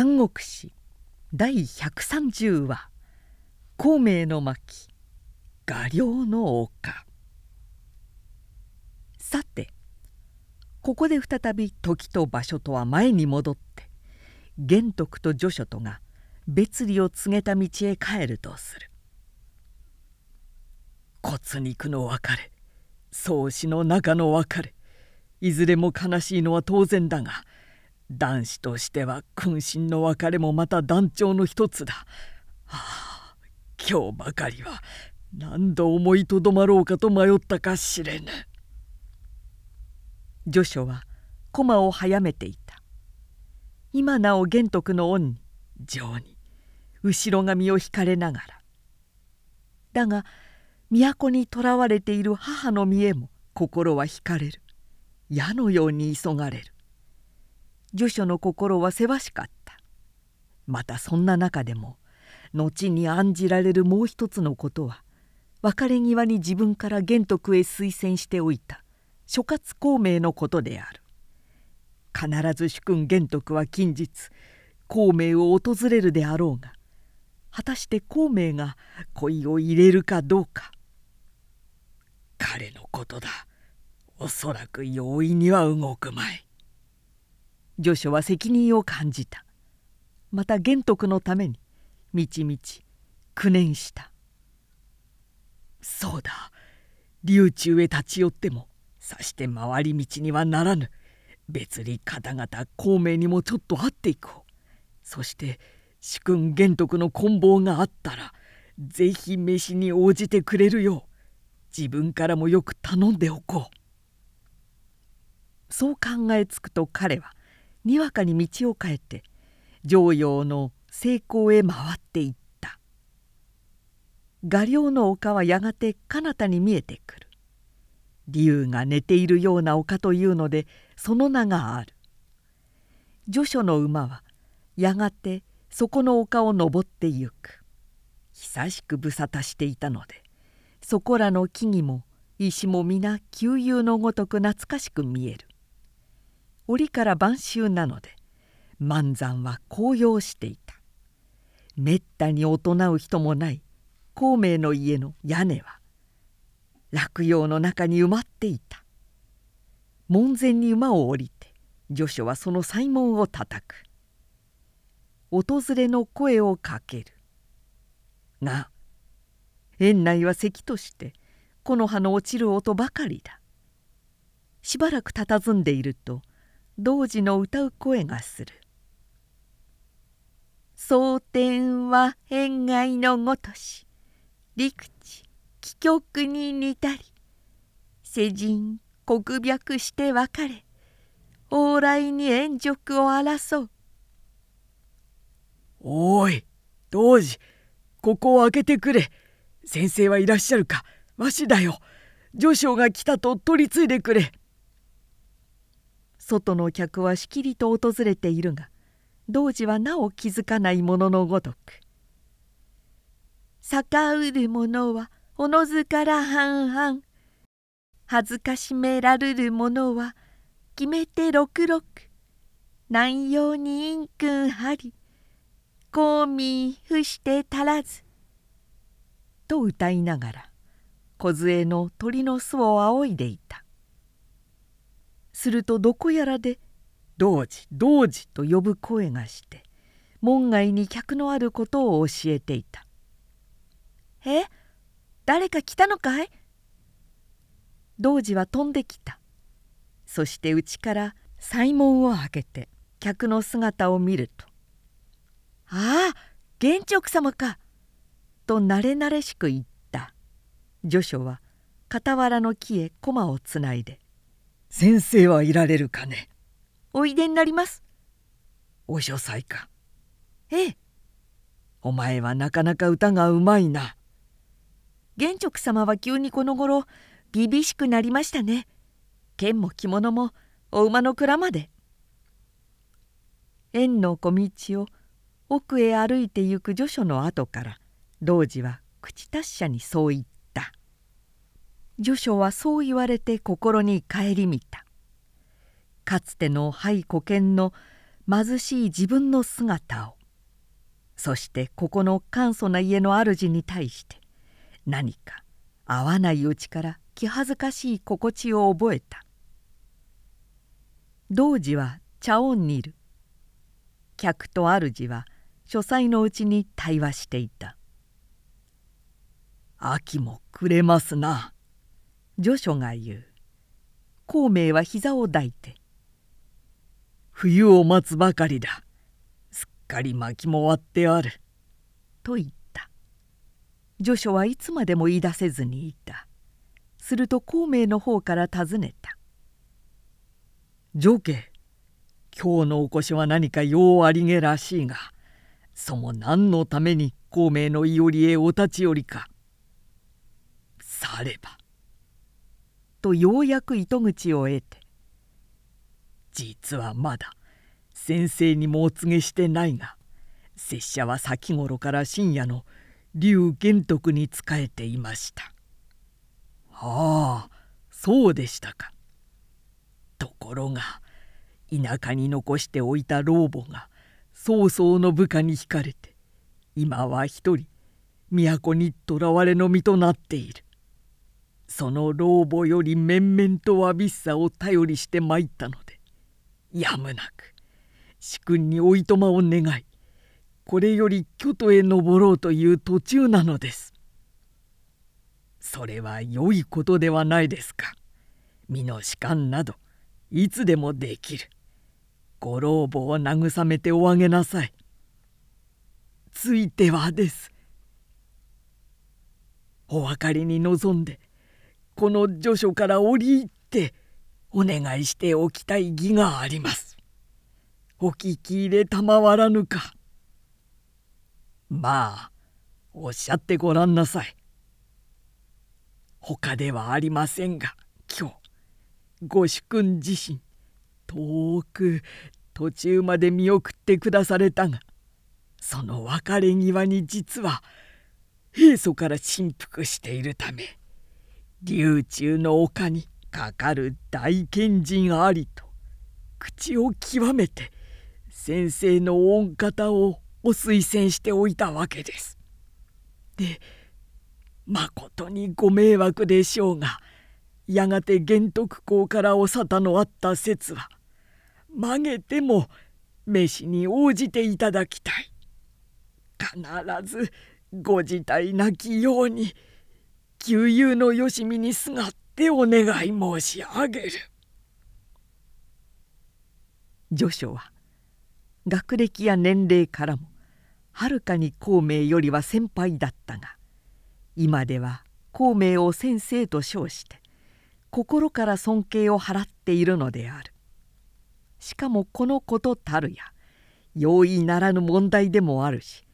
三国志第130話「孔明の巻画量の丘」さてここで再び時と場所とは前に戻って玄徳と序書とが別離を告げた道へ帰るとする。骨肉の別れ宗師の中の別れいずれも悲しいのは当然だが男子としては君臣の別れもまた団長の一つだ。はあ今日ばかりは何度思いとどまろうかと迷ったかしれぬ。序書は駒を早めていた。今なお玄徳の恩に情に後ろ髪を引かれながら。だが都にとらわれている母の見えも心は惹かれる矢のように急がれる女書の心はせわしかった。またそんな中でも後に案じられるもう一つのことは別れ際に自分から玄徳へ推薦しておいた諸葛孔明のことである。必ず主君玄徳は近日孔明を訪れるであろうが果たして孔明が恋を入れるかどうか。彼のことだ。おそらく容易には動くまい。助手は責任を感じた。また玄徳のためにみちみち苦念した。そうだ。竜中へ立ち寄ってもさして回り道にはならぬ。別に方々孔明にもちょっと会っていこう。そして主君玄徳の棍棒があったらぜひ飯に応じてくれるよう自分からもよく頼んでおこう。そう考えつくと彼はにわかに道を変えて常陽の成功へ回っていった。画量の丘はやがて彼方に見えてくる。竜が寝ているような丘というのでその名がある。序書の馬はやがてそこの丘を登ってゆく。久しく無沙汰していたのでそこらの木々も石も皆旧友のごとく懐かしく見える。折から晩秋なので万山は紅葉していた。めったに大人う人もない孔明の家の屋根は落葉の中に埋まっていた。門前に馬を降りて助手はその西門を叩く。訪れの声をかける。が園内は咳として木の葉の落ちる音ばかりだ。しばらく佇んでいると童子の歌う声がする「蒼天は縁外のごとし陸地帰極に似たり世人国白して別れ往来に円辱を争う」おい童子ここを開けてくれ。先生はいらっしゃるか。わしだよ。序章が来たと取り継いでくれ。外の客はしきりと訪れているが童子はなお気づかないもののごとく「逆うる者はおのずから半々。恥ずかしめらるる者は決めて六六南陽に陰君張り公民伏して足らず」と歌いながら梢の鳥の巣を仰いでいた。するとどこやらで「童子童子」と呼ぶ声がして門外に客のあることを教えていた「え誰か来たのかい?」童子は飛んできたそして内から西門を開けて客の姿を見ると「ああ玄徳様か!」と慣れ慣れしく言った序書は傍らの木へ駒をつないで先生はいられるかね？おいでになります。お書斎かええ。お前はなかなか歌がうまいな。玄徳様は急にこの頃びびしくなりましたね。剣も着物もお馬の蔵まで。縁の小道を奥へ歩いて行く序書の後から童子は口達者にそう言った序書はそう言われて心に顧みた。かつての廃古剣の貧しい自分の姿を。そしてここの簡素な家の主に対して何か合わないうちから気恥ずかしい心地を覚えた。童子は茶音にいる。客と主は書斎のうちに対話していた「秋も暮れますな」序書が言う。孔明は膝を抱いて「冬を待つばかりだ。すっかり巻きも割ってある」と言った。序書はいつまでも言い出せずにいた。すると孔明の方から尋ねた「上家今日のお越しは何かようありげらしいがそも何のために孔明のいおりへお立ち寄りか」さればとようやく糸口を得て「実はまだ先生にもお告げしてないが拙者は先頃から深夜の龍玄徳に仕えていました」ああそうでしたか。ところが田舎に残しておいた老母が曹操の部下に引かれて今は一人都に囚われの身となっている。その老母より面々とわびっさを頼りして参ったのでやむなく主君においとまを願いこれより京都へ登ろうという途中なのです。それは良いことではないですか。身の士官などいつでもできる。ご老母を慰めておあげなさい。ついてはです。お分かりに望んでこの序書から折り入ってお願いしておきたい義があります。お聞き入れ賜らぬか。まあおっしゃってごらんなさい。他ではありませんが今日ご主君自身遠く途中まで見送ってくだされたがその別れ際に実は平素から振幅しているため琉球の丘にかかる大賢人ありと口を極めて先生の御方をお推薦しておいたわけです。でまことにご迷惑でしょうがやがて玄徳公からお沙汰のあった説は曲げても飯に応じていただきたい必ずご自体なきように旧友のよしみにすがってお願い申し上げる。序書は学歴や年齢からもはるかに孔明よりは先輩だったが今では孔明を先生と称して心から尊敬を払っているのであるしかもこのことたるや容易ならぬ問題でもあるし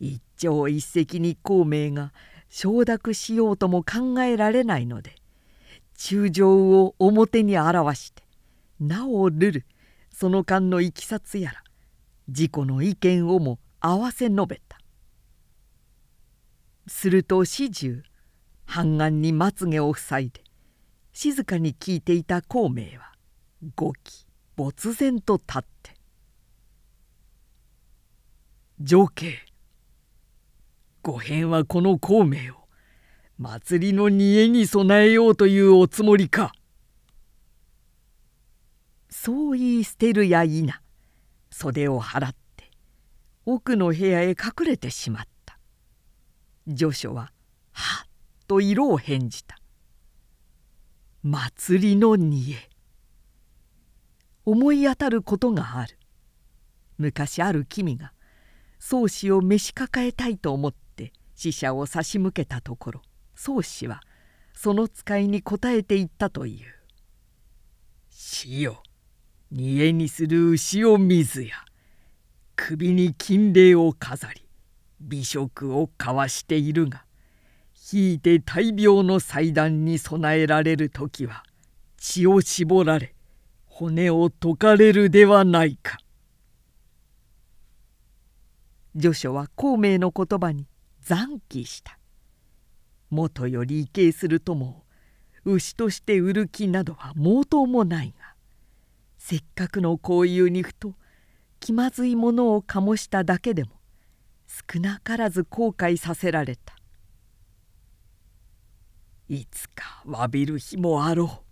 一朝一夕に孔明が承諾しようとも考えられないので中情を表に表してなおるるその間のいきさつやら自己の意見をも合わせ述べた。すると始終半眼にまつげを塞いで静かに聞いていた孔明は語気没然と立って「情景御返はこの孔明を祭りの煮えに備えようというおつもりか」そう言い捨てるや否袖を払って奥の部屋へ隠れてしまった。序書ははっと色を返じた「祭りの煮え」思い当たることがある。昔ある君が宗師を召し抱えたいと思って死者を差し向けたところ宗師はその使いに応えていったという「死よ煮えにする牛を水や。首に金霊を飾り美食を交わしているがひいて大病の祭壇に備えられる時は血を絞られ骨を解かれるではないか。序書は孔明の言葉に残機した。もとより畏敬するとも牛として売る気などは毛頭もないがせっかくの交友にふと気まずいものを醸しただけでも少なからず後悔させられた。いつか詫びる日もあろう。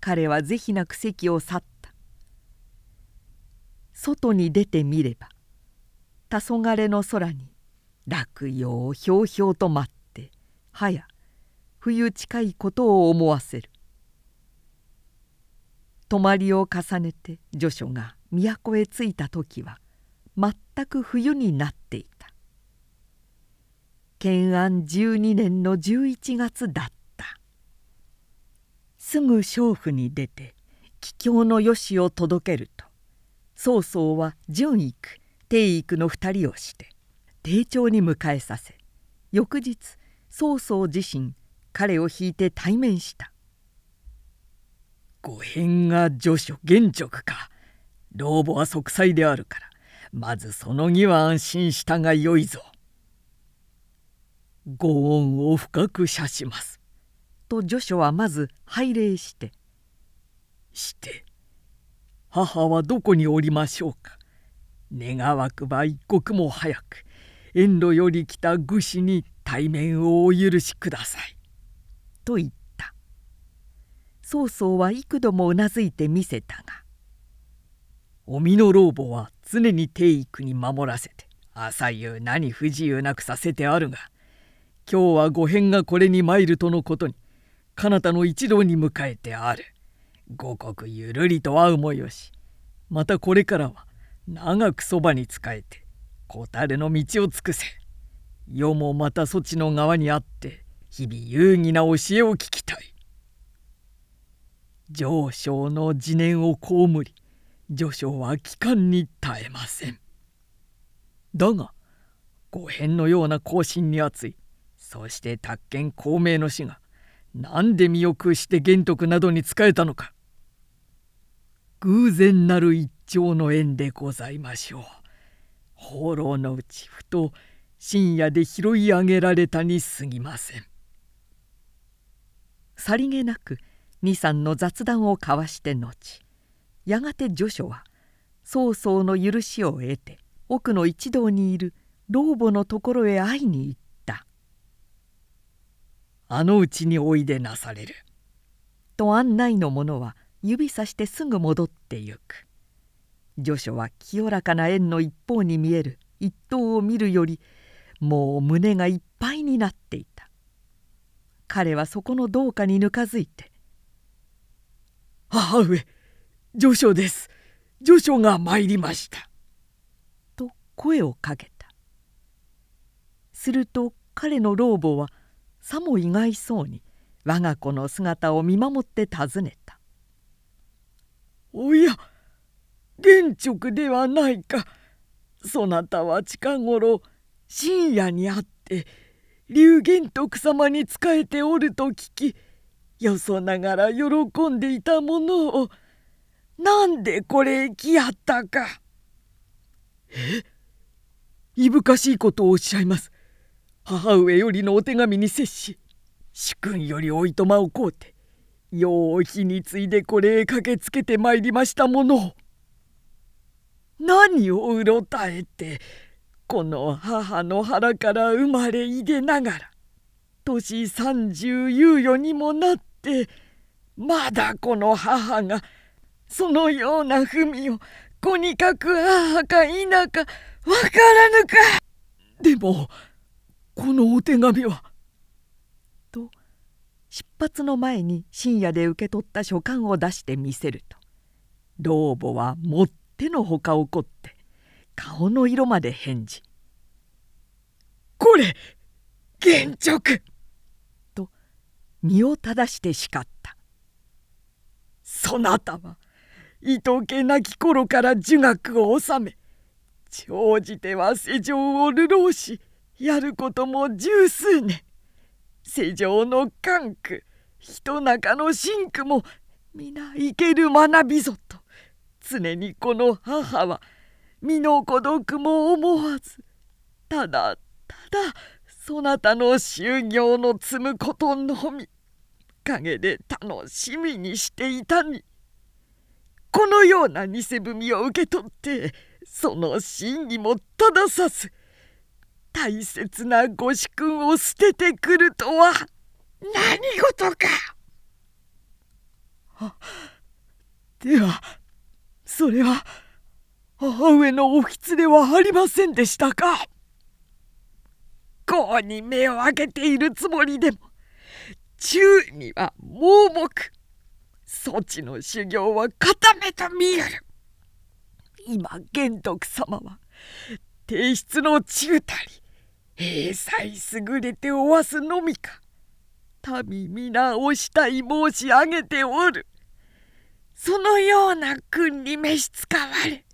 彼は是非なく席を去った。外に出てみれば黄昏の空に落葉をひょうひょうと舞ってはや冬近いことを思わせる。泊まりを重ねて序書が都へ着いた時は全く冬になっていた。建安12年の11月だった。すぐ娼婦に出て帰郷のよしを届けると曹操は純育定育の2人をして丁重に迎えさせ翌日曹操自身彼を引いて対面した御返が序書現直か。老母は息災であるからまずその儀は安心したがよいぞ。ご恩を深く謝します。と序書はまず拝礼して「して母はどこにおりましょうか。願わくば一刻も早く。遠路より来た愚士に対面をお許しください」と言った。曹操は幾度もうなずいてみせたが「お身の老母は常に帝育に守らせて朝夕何不自由なくさせてあるが今日は御返がこれに参るとのことに彼方の一同に迎えてある。五穀ゆるりと会うもよしまたこれからは長くそばに仕えて小樽の道を尽くせ。世もまたそちの側にあって日々有義な教えを聞きたい。上昇の次年を被り序章は期間に耐えません。だが五変のような行進に熱いそして宅建孔明の死が何で身を空して玄徳などに仕えたのか。偶然なる一丁の縁でございましょう。放浪のうちふと深夜で拾い上げられたにすぎません。さりげなく二三の雑談を交わして後やがて序書は曹操の許しを得て奥の一同にいる老母のところへ会いに行った「あのうちにおいでなされる」と案内の者は指さしてすぐ戻ってゆく。序書は清らかな縁の一方に見える一頭を見るよりもう胸がいっぱいになっていた。彼はそこの廊下にぬかづいて「母上序書です。序書が参りました」と声をかけた。すると彼の老母はさも意外そうに我が子の姿を見守って尋ねた「おや玄直ではないかそなたは近頃深夜に会って龍玄徳様に仕えておると聞きよそながら喜んでいたものをなんでこれ来やったか。え？いぶかしいことをおっしゃいます。母上よりのお手紙に接し主君よりおいとまをこうてよう日についでこれへ駆けつけてまいりましたものを。何をうろたえてこの母の腹から生まれいでながら年三十猶予にもなってまだこの母がそのような文をとにかく母か否かわからぬかでもこのお手紙は。と出発の前に深夜で受け取った書簡を出してみせると老母はもってのほか怒って顔の色まで返事「これ現直!」と身を正して叱った「そなたはいとけなき頃から儒学を収め長じては世情を流浪しやることも十数年。世情の関区人中の真苦も皆生ける学びぞと。常にこの母は身の孤独も思わずただただそなたの修行の積むことのみ陰で楽しみにしていたに。このような偽文を受け取ってその真偽も正さず大切なご主君を捨ててくるとは。何事か。ではそれは母上のおひつではありませんでしたか？こうに目を開けているつもりでも宙には盲目。そちの修行は固めと見える。今玄徳様は提出の中たり英才優れておわすのみか。民皆お慕い申し上げておる。そのような君に召し使われ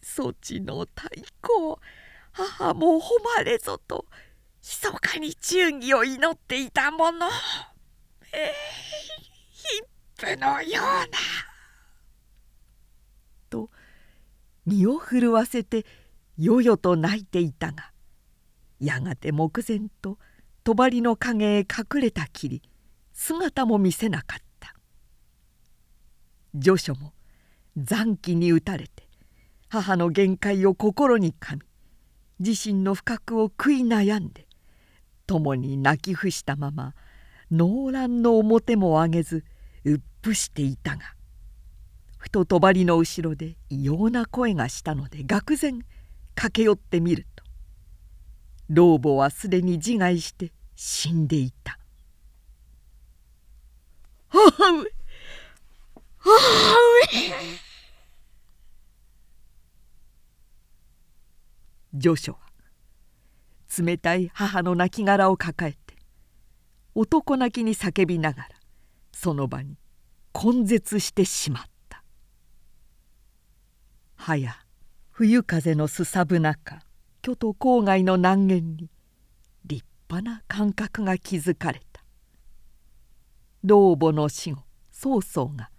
そちの太鼓母も誉れぞと密かに忠義を祈っていたものえー、ヒップのような。と身を震わせてよよと泣いていたがやがて目前と帳の陰へ隠れたきり姿も見せなかった序書も残機に打たれて母の限界を心にかみ自身の不覚を悔い悩んで共に泣き伏したまま濃乱の表も上げずうっぷしていたがふと帳の後ろで異様な声がしたので愕然駆け寄ってみると老母はすでに自害して死んでいた「母 上上!」序書は冷たい母の亡骸を抱えて男泣きに叫びながらその場に根絶してしまった。はや冬風のすさぶ中京都郊外の南限に立派な感覚が築かれた。老母の死後曹操が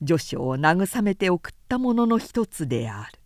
序章を慰めて送ったものの一つである。